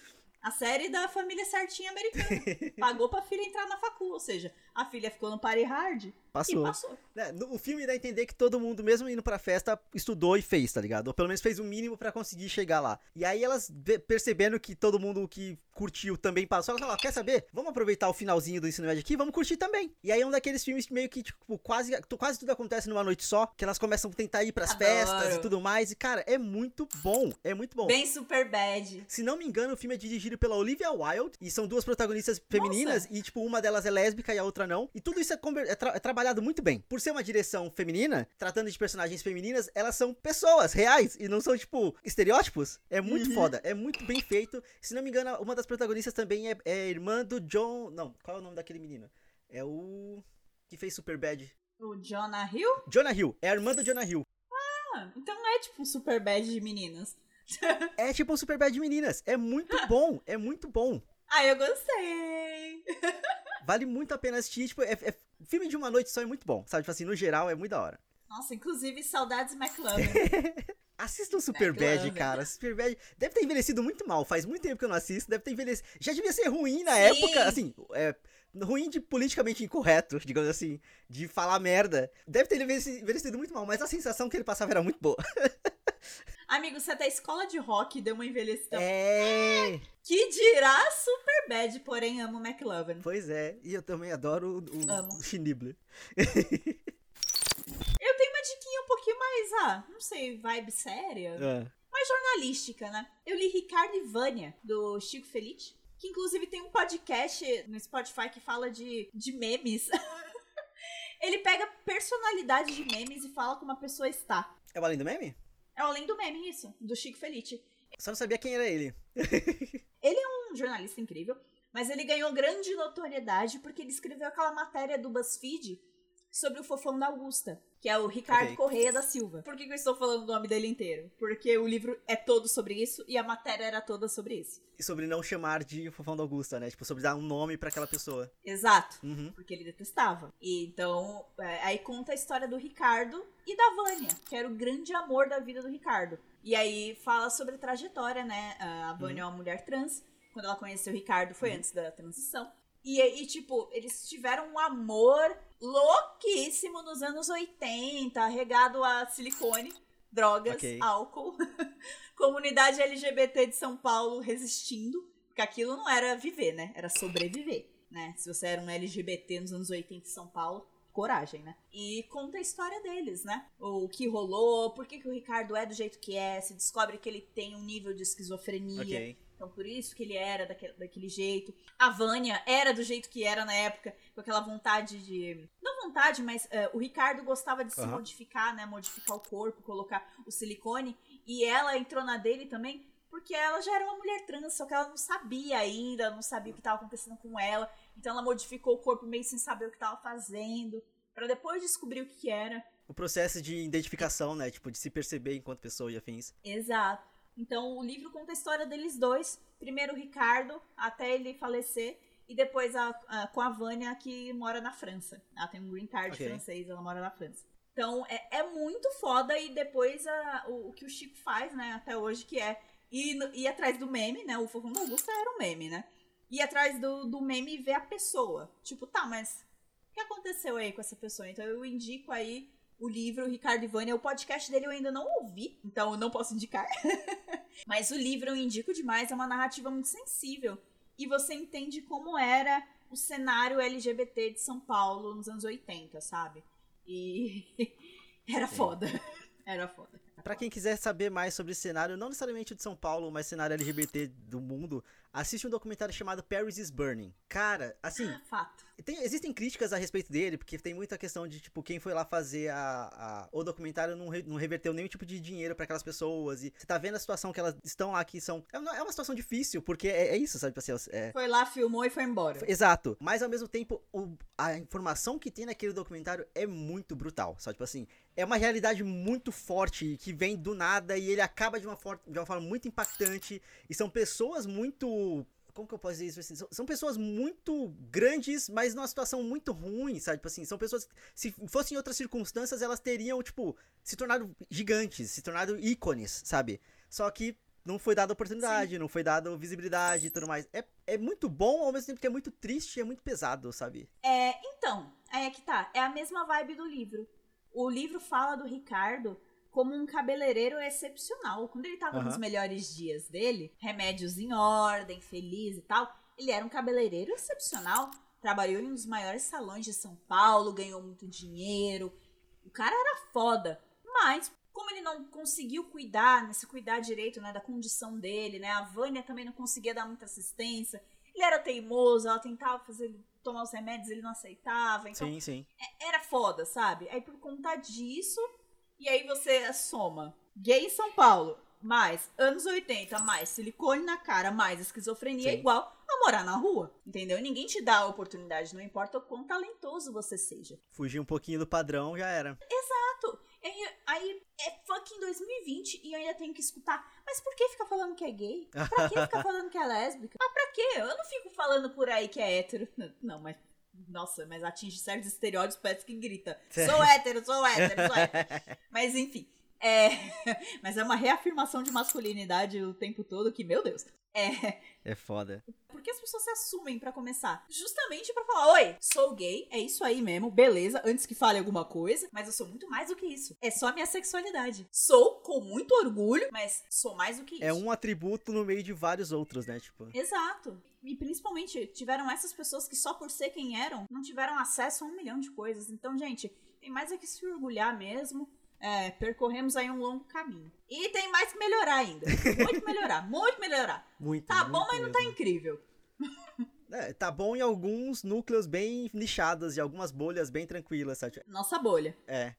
A série da família certinha americana. <laughs> Pagou pra filha entrar na facul, ou seja, a filha ficou no party hard passou. e passou. É, no, o filme dá a entender que todo mundo, mesmo indo pra festa, estudou e fez, tá ligado? Ou pelo menos fez o mínimo para conseguir chegar lá. E aí elas, percebendo que todo mundo que curtiu também passou, elas falaram, quer saber? Vamos aproveitar o finalzinho do ensino médio aqui, vamos curtir também. E aí é um daqueles filmes que meio que, tipo, quase, quase tudo acontece numa noite só, que elas começam a tentar ir pras Adoro. festas e tudo mais. E, cara, é muito bom, é muito bom. Bem super bad. Se não me engano, o filme é dirigido pela Olivia Wilde, e são duas protagonistas femininas, Nossa. e, tipo, uma delas é lésbica e a outra não. E tudo isso é, é, tra é trabalhado muito bem. Por ser uma direção feminina, tratando de personagens femininas, elas são pessoas reais e não são, tipo, estereótipos. É muito uhum. foda, é muito bem feito. Se não me engano, uma das protagonistas também é, é irmã do John. Não, qual é o nome daquele menino? É o. que fez Superbad. O Jonah Hill? Jonah Hill, é a irmã do Jonah Hill. Ah, então é tipo um Superbad de meninas. <laughs> é tipo um Superbad de meninas. É muito bom, é muito bom. Ah, eu gostei. <laughs> Vale muito a pena assistir. Tipo, é, é, filme de uma noite só é muito bom, sabe? Tipo assim, no geral é muito da hora. Nossa, inclusive saudades McLovin. <laughs> Assista um Superbad, cara. Superbad deve ter envelhecido muito mal. Faz muito tempo que eu não assisto. Deve ter envelhecido. Já devia ser ruim na Sim. época. Assim, é, ruim de politicamente incorreto, digamos assim. De falar merda. Deve ter envelhecido muito mal. Mas a sensação que ele passava era muito boa. <laughs> Amigo, você até escola de rock deu uma envelhecida. É. Que dirá super bad, porém amo McLovin. Pois é, e eu também adoro o, o, o Schnibler. <laughs> eu tenho uma diquinha um pouquinho mais, ah, não sei, vibe séria. É. Mais jornalística, né? Eu li Ricardo e Vânia, do Chico Felice. Que inclusive tem um podcast no Spotify que fala de, de memes. <laughs> Ele pega personalidade de memes e fala como a pessoa está. É o Além do Meme? É Além do Meme, isso, do Chico Felice. Só não sabia quem era ele. <laughs> ele é um jornalista incrível, mas ele ganhou grande notoriedade porque ele escreveu aquela matéria do BuzzFeed sobre o fofão da Augusta, que é o Ricardo okay. Correia da Silva. Por que, que, eu estou falando o nome dele inteiro? Porque o livro é todo sobre isso e a matéria era toda sobre isso. E sobre não chamar de fofão da Augusta, né? Tipo, sobre dar um nome para aquela pessoa. Exato. Uhum. Porque ele detestava. E então, é, aí conta a história do Ricardo e da Vânia, que era o grande amor da vida do Ricardo. E aí fala sobre trajetória, né? A Vânia uhum. é uma mulher trans. Quando ela conheceu o Ricardo foi uhum. antes da transição. E, e, tipo, eles tiveram um amor louquíssimo nos anos 80, regado a silicone, drogas, okay. álcool. <laughs> Comunidade LGBT de São Paulo resistindo, porque aquilo não era viver, né? Era sobreviver, né? Se você era um LGBT nos anos 80 em São Paulo, coragem, né? E conta a história deles, né? O que rolou, por que, que o Ricardo é do jeito que é, se descobre que ele tem um nível de esquizofrenia. Okay. Então, por isso que ele era daquele, daquele jeito. A Vânia era do jeito que era na época, com aquela vontade de. Não vontade, mas uh, o Ricardo gostava de se uhum. modificar, né? Modificar o corpo, colocar o silicone. E ela entrou na dele também porque ela já era uma mulher trans, só que ela não sabia ainda, não sabia o que estava acontecendo com ela. Então ela modificou o corpo meio sem saber o que estava fazendo, para depois descobrir o que era. O processo de identificação, né? Tipo, de se perceber enquanto pessoa e afins. Exato. Então o livro conta a história deles dois. Primeiro o Ricardo, até ele falecer, e depois a, a, com a Vânia, que mora na França. Ela tem um green card okay. francês, ela mora na França. Então é, é muito foda, e depois a, o, o, que o Chico faz, né, até hoje, que é ir, ir atrás do meme, né? O Fofão da Augusta era um meme, né? Ir atrás do, do meme e ver a pessoa. Tipo, tá, mas o que aconteceu aí com essa pessoa? Então eu indico aí o livro Ricardo Ivânia. O podcast dele eu ainda não ouvi, então eu não posso indicar. <laughs> Mas o livro eu indico demais, é uma narrativa muito sensível. E você entende como era o cenário LGBT de São Paulo nos anos 80, sabe? E <laughs> era foda. <laughs> Era foda. Pra quem quiser saber mais sobre esse cenário, não necessariamente de São Paulo, mas cenário LGBT do mundo, assiste um documentário chamado Paris is Burning. Cara, assim. Ah, fato. Tem, existem críticas a respeito dele, porque tem muita questão de, tipo, quem foi lá fazer a, a o documentário não, re, não reverteu nenhum tipo de dinheiro para aquelas pessoas. E você tá vendo a situação que elas estão lá, que são. É uma, é uma situação difícil, porque é, é isso, sabe? Assim, é... Foi lá, filmou e foi embora. Exato. Mas ao mesmo tempo, o, a informação que tem naquele documentário é muito brutal. Sabe? Tipo assim, é uma realidade muito forte que vem do nada e ele acaba de uma, de uma forma muito impactante. E são pessoas muito como que eu posso dizer isso assim? São, são, pessoas muito grandes, mas numa situação muito ruim, sabe? Tipo assim, são pessoas que, se fossem outras circunstâncias, elas teriam, tipo, se tornado gigantes, se tornado ícones, sabe? Só que não foi dada oportunidade, Sim. não foi dada visibilidade e tudo mais. É, é muito bom, ao mesmo tempo que é muito triste e é muito pesado, sabe? É, então, aí é que tá. É a mesma vibe do livro. O livro fala do Ricardo como um cabeleireiro excepcional. Quando ele tava uhum. nos melhores dias dele, remédios em ordem, feliz e tal, ele era um cabeleireiro excepcional. Trabalhou em um dos maiores salões de São Paulo, ganhou muito dinheiro. O cara era foda. Mas, como ele não conseguiu cuidar, né, se cuidar direito né, da condição dele, né? A Vânia também não conseguia dar muita assistência. Ele era teimoso, ela tentava fazer tomar os remédios, ele não aceitava. Então, sim, sim. É, era foda, sabe? Aí por conta disso, e aí você soma gay em São Paulo, mais anos 80, mais silicone na cara, mais esquizofrenia, Sim. igual a morar na rua. Entendeu? Ninguém te dá a oportunidade, não importa o quão talentoso você seja. Fugir um pouquinho do padrão já era. Exato. E aí é fucking 2020 e eu ainda tenho que escutar. Mas por que fica falando que é gay? Pra que fica <laughs> falando que é lésbica? Ah, pra quê? Eu não fico falando por aí que é hétero. <laughs> Não, mas nossa, mas atinge certos estereótipos, parece que grita. Sou hétero, sou hétero, sou hétero. <laughs> mas enfim. É, <laughs> mas é uma reafirmação de masculinidade o tempo todo que, meu Deus. É. É foda. Por que as pessoas se assumem para começar? Justamente para falar: Oi, sou gay, é isso aí mesmo, beleza, antes que fale alguma coisa, mas eu sou muito mais do que isso. É só a minha sexualidade. Sou com muito orgulho, mas sou mais do que é isso. É um atributo no meio de vários outros, né? Tipo. Exato. E principalmente tiveram essas pessoas que só por ser quem eram, não tiveram acesso a um milhão de coisas. Então, gente, tem mais é que se orgulhar mesmo. É, percorremos aí um longo caminho. E tem mais que melhorar ainda. Muito melhorar, <laughs> muito melhorar. Muito, tá muito bom, mas não tá incrível. É, tá bom em alguns núcleos bem nichados e algumas bolhas bem tranquilas, sabe? Nossa bolha. É.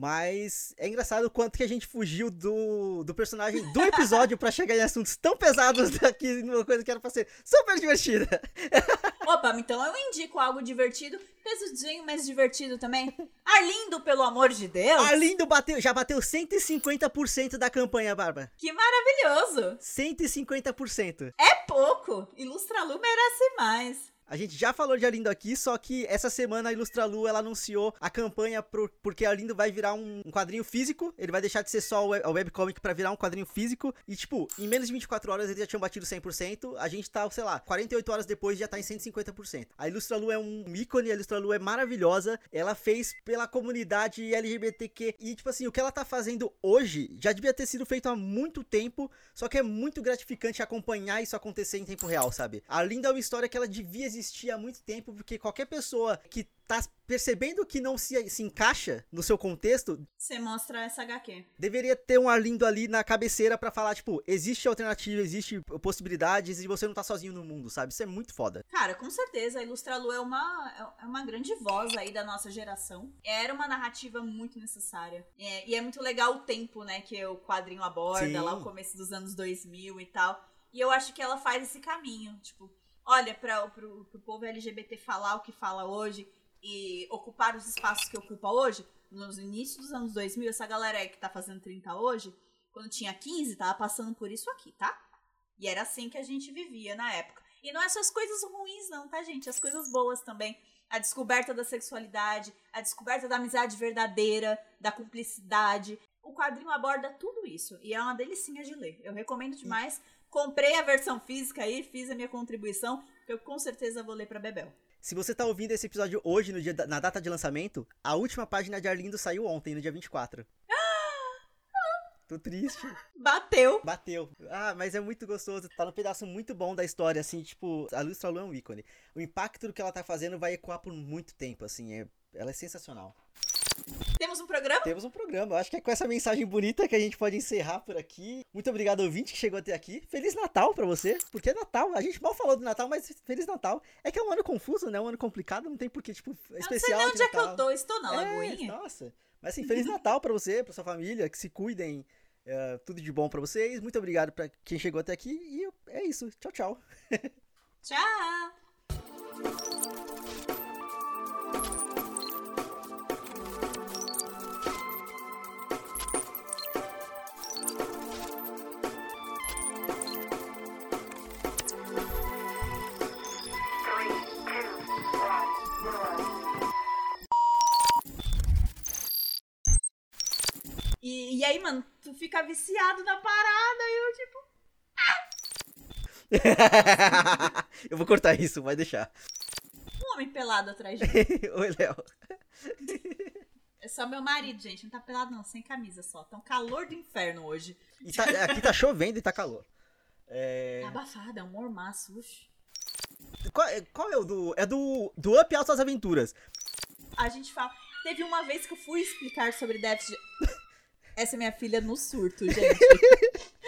Mas é engraçado o quanto que a gente fugiu do, do personagem do episódio para chegar em assuntos tão pesados <laughs> daqui numa coisa que era pra ser super divertida. <laughs> Opa, então eu indico algo divertido, pesudinho, mas divertido também. Arlindo, pelo amor de Deus! Arlindo bateu, já bateu 150% da campanha, Barba. Que maravilhoso! 150%. É pouco! Ilustra Lu merece mais. A gente já falou de Arlindo aqui, só que essa semana a Ilustralu ela anunciou a campanha pro, porque Arlindo vai virar um, um, quadrinho físico. Ele vai deixar de ser só a webcomic para virar um quadrinho físico. E, tipo, em menos de 24 horas eles já tinham batido 100%. A gente tá, sei lá, 48 horas depois já tá em 150%. A Ilustralu é um ícone, a Ilustralu é maravilhosa. Ela fez pela comunidade LGBTQ. E, tipo assim, o que ela tá fazendo hoje já devia ter sido feito há muito tempo. Só que é muito gratificante acompanhar isso acontecer em tempo real, sabe? A Arlindo é uma história que ela devia existir existir há muito tempo, porque qualquer pessoa que tá percebendo que não se, se encaixa no seu contexto, Você mostra essa HQ. deveria ter um arlindo ali na cabeceira pra falar, tipo, existe alternativa, existe possibilidades e você não tá sozinho no mundo, sabe? Isso é muito foda. Cara, com certeza, a Ilustralu é uma, é uma grande voz aí da nossa geração. Era uma narrativa muito necessária. É, e é muito legal o tempo, né, que o quadrinho aborda, Sim. lá o começo dos anos 2000 e tal. E eu acho que ela faz esse caminho, tipo, olha, pro, pro povo LGBT falar o que fala hoje e ocupar os espaços que ocupa hoje, nos inícios dos anos 2000, essa galera que tá fazendo 30 hoje, quando tinha 15, tava passando por isso aqui, tá? E era assim que a gente vivia na época. E não é só as coisas ruins, não, tá, gente? As coisas boas também. A descoberta da sexualidade, a descoberta da amizade verdadeira, da cumplicidade. O quadrinho aborda tudo isso. E é uma delicinha de ler. Eu recomendo demais. Comprei a versão física aí, fiz a minha contribuição, que eu com certeza vou ler pra Bebel. Se você tá ouvindo esse episódio hoje, no dia na data de lançamento, a última página de Arlindo saiu ontem, no dia 24. <gasps> Tô triste. Bateu! Bateu. Ah, mas é muito gostoso. Tá num pedaço muito bom da história, assim, tipo, a Luz Tralu é um ícone. O impacto do que ela tá fazendo vai ecoar por muito tempo, assim, é, ela é sensacional. Temos um programa? Temos um programa, acho que é com essa mensagem bonita que a gente pode encerrar por aqui. Muito obrigado, ouvinte, que chegou até aqui. Feliz Natal pra você, porque é Natal. A gente mal falou do Natal, mas Feliz Natal. É que é um ano confuso, né? Um ano complicado, não tem porquê, tipo, Eu não sei especial nem de onde é que eu tô. Estou na É, Lagoinha. nossa. Mas assim, Feliz Natal pra você, pra sua família, que se cuidem. é, tudo de bom pra vocês. Muito obrigado pra quem chegou até aqui. E é isso. Tchau, tchau. <laughs> Tchau! Aí, mano, tu fica viciado na parada e eu, tipo, <laughs> eu vou cortar isso, vai deixar. um homem pelado atrás de <laughs> mim. Oi, Léo. É só meu marido, gente. Não tá pelado, não, sem camisa só. Tá um calor do inferno hoje. Tá- aqui tá chovendo e tá calor. É, Tá abafado, é um mormaço. Qual, é- qual é o do. É do, do Up Altas Aventuras. A gente fala. Teve uma vez que eu fui explicar sobre déficit. Essa é minha filha no surto, gente. <laughs>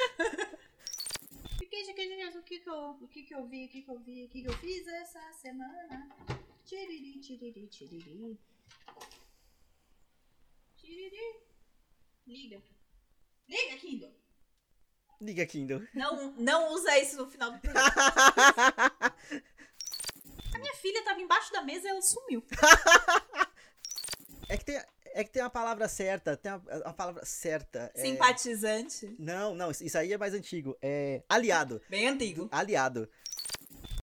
O que que eu, o que que eu vi, o que que eu vi, o que que eu fiz essa semana? Tiriri, tiriri, tiriri. Tiriri. Liga. Liga, Kindle. Liga, Kindle. Não, não usa isso no final do programa. <laughs> Minha filha tava embaixo da mesa e ela sumiu. É que tem, é que tem a palavra certa. Tem a, a palavra certa. é- Simpatizante. Não, não, isso aí é mais antigo. É aliado. Bem antigo. Aliado.